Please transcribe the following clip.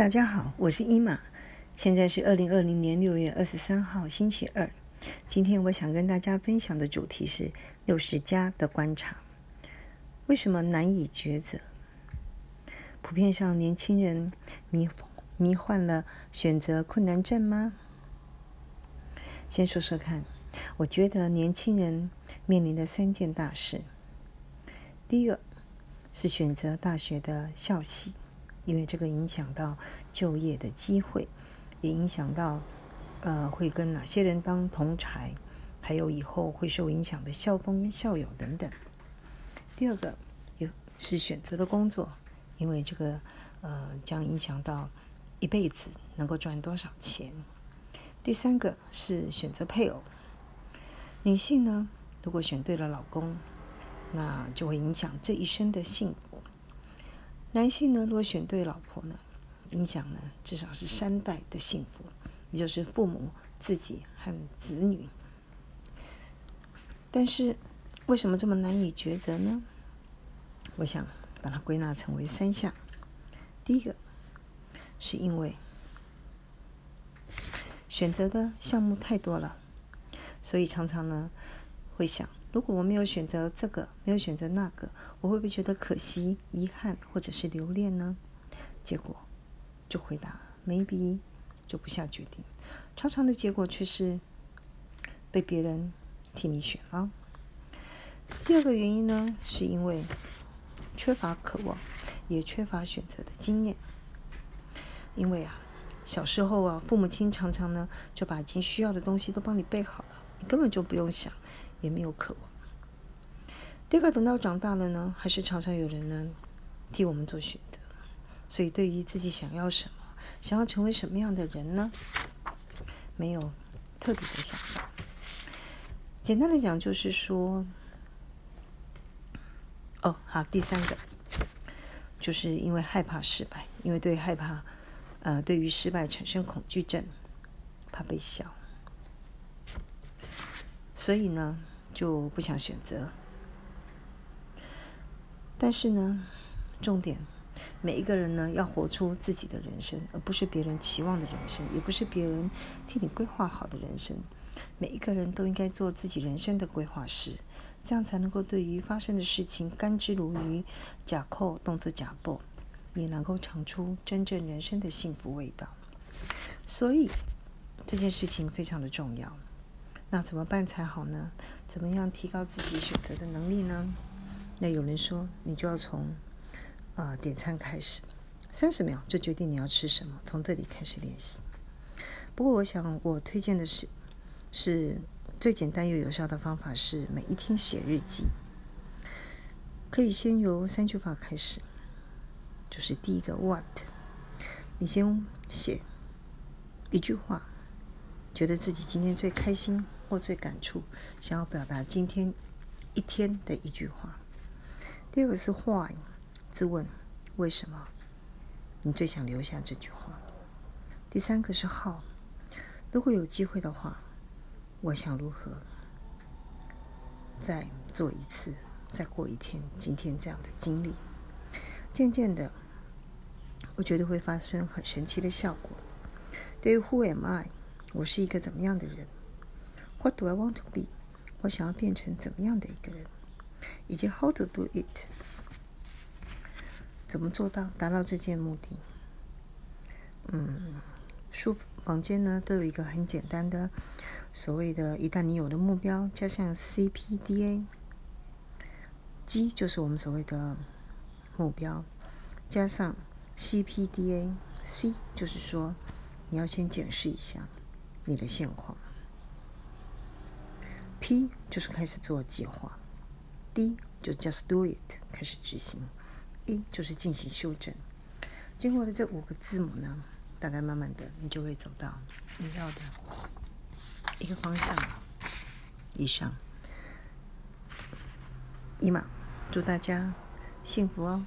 大家好，我是伊玛，现在是二零二零年六月二十三号星期二。今天我想跟大家分享的主题是六十加的观察。为什么难以抉择？普遍上，年轻人迷迷患了选择困难症吗？先说说看，我觉得年轻人面临的三件大事。第一个是选择大学的校系。因为这个影响到就业的机会，也影响到呃会跟哪些人当同才，还有以后会受影响的校风校友等等。第二个有是选择的工作，因为这个呃将影响到一辈子能够赚多少钱。第三个是选择配偶，女性呢如果选对了老公，那就会影响这一生的幸福。男性呢，如果选对老婆呢，影响呢至少是三代的幸福，也就是父母、自己和子女。但是为什么这么难以抉择呢？我想把它归纳成为三项。第一个是因为选择的项目太多了，所以常常呢会想。如果我没有选择这个，没有选择那个，我会不会觉得可惜、遗憾或者是留恋呢？结果就回答 maybe，就不下决定。常常的结果却是被别人替你选了。第二个原因呢，是因为缺乏渴望，也缺乏选择的经验。因为啊，小时候啊，父母亲常常呢就把已经需要的东西都帮你备好了，你根本就不用想。也没有渴望。第二个，等到长大了呢，还是常常有人呢替我们做选择。所以，对于自己想要什么，想要成为什么样的人呢，没有特别的想法。简单的讲，就是说，哦，好，第三个，就是因为害怕失败，因为对害怕，呃，对于失败产生恐惧症，怕被笑，所以呢。就不想选择，但是呢，重点，每一个人呢要活出自己的人生，而不是别人期望的人生，也不是别人替你规划好的人生。每一个人都应该做自己人生的规划师，这样才能够对于发生的事情甘之如饴，假扣动作假报，也能够尝出真正人生的幸福味道。所以这件事情非常的重要。那怎么办才好呢？怎么样提高自己选择的能力呢？那有人说，你就要从啊点餐开始，三十秒就决定你要吃什么，从这里开始练习。不过，我想我推荐的是，是最简单又有效的方法是每一天写日记。可以先由三句话开始，就是第一个 What，你先写一句话，觉得自己今天最开心。或最感触，想要表达今天一天的一句话。第二个是 Why，自问为什么你最想留下这句话。第三个是 How，如果有机会的话，我想如何再做一次，再过一天今天这样的经历。渐渐的，我觉得会发生很神奇的效果。对于 Who am I，我是一个怎么样的人？What do I want to be？我想要变成怎么样的一个人？以及 How to do it？怎么做到达到这件目的？嗯，书房间呢都有一个很简单的所谓的，一旦你有了目标，加上 CPDA，G 就是我们所谓的目标，加上 CPDA，C 就是说你要先检视一下你的现况。P 就是开始做计划，D 就 just do it 开始执行，E 就是进行修正。经过了这五个字母呢，大概慢慢的你就会走到你要的一个方向了。以上，一马，祝大家幸福哦。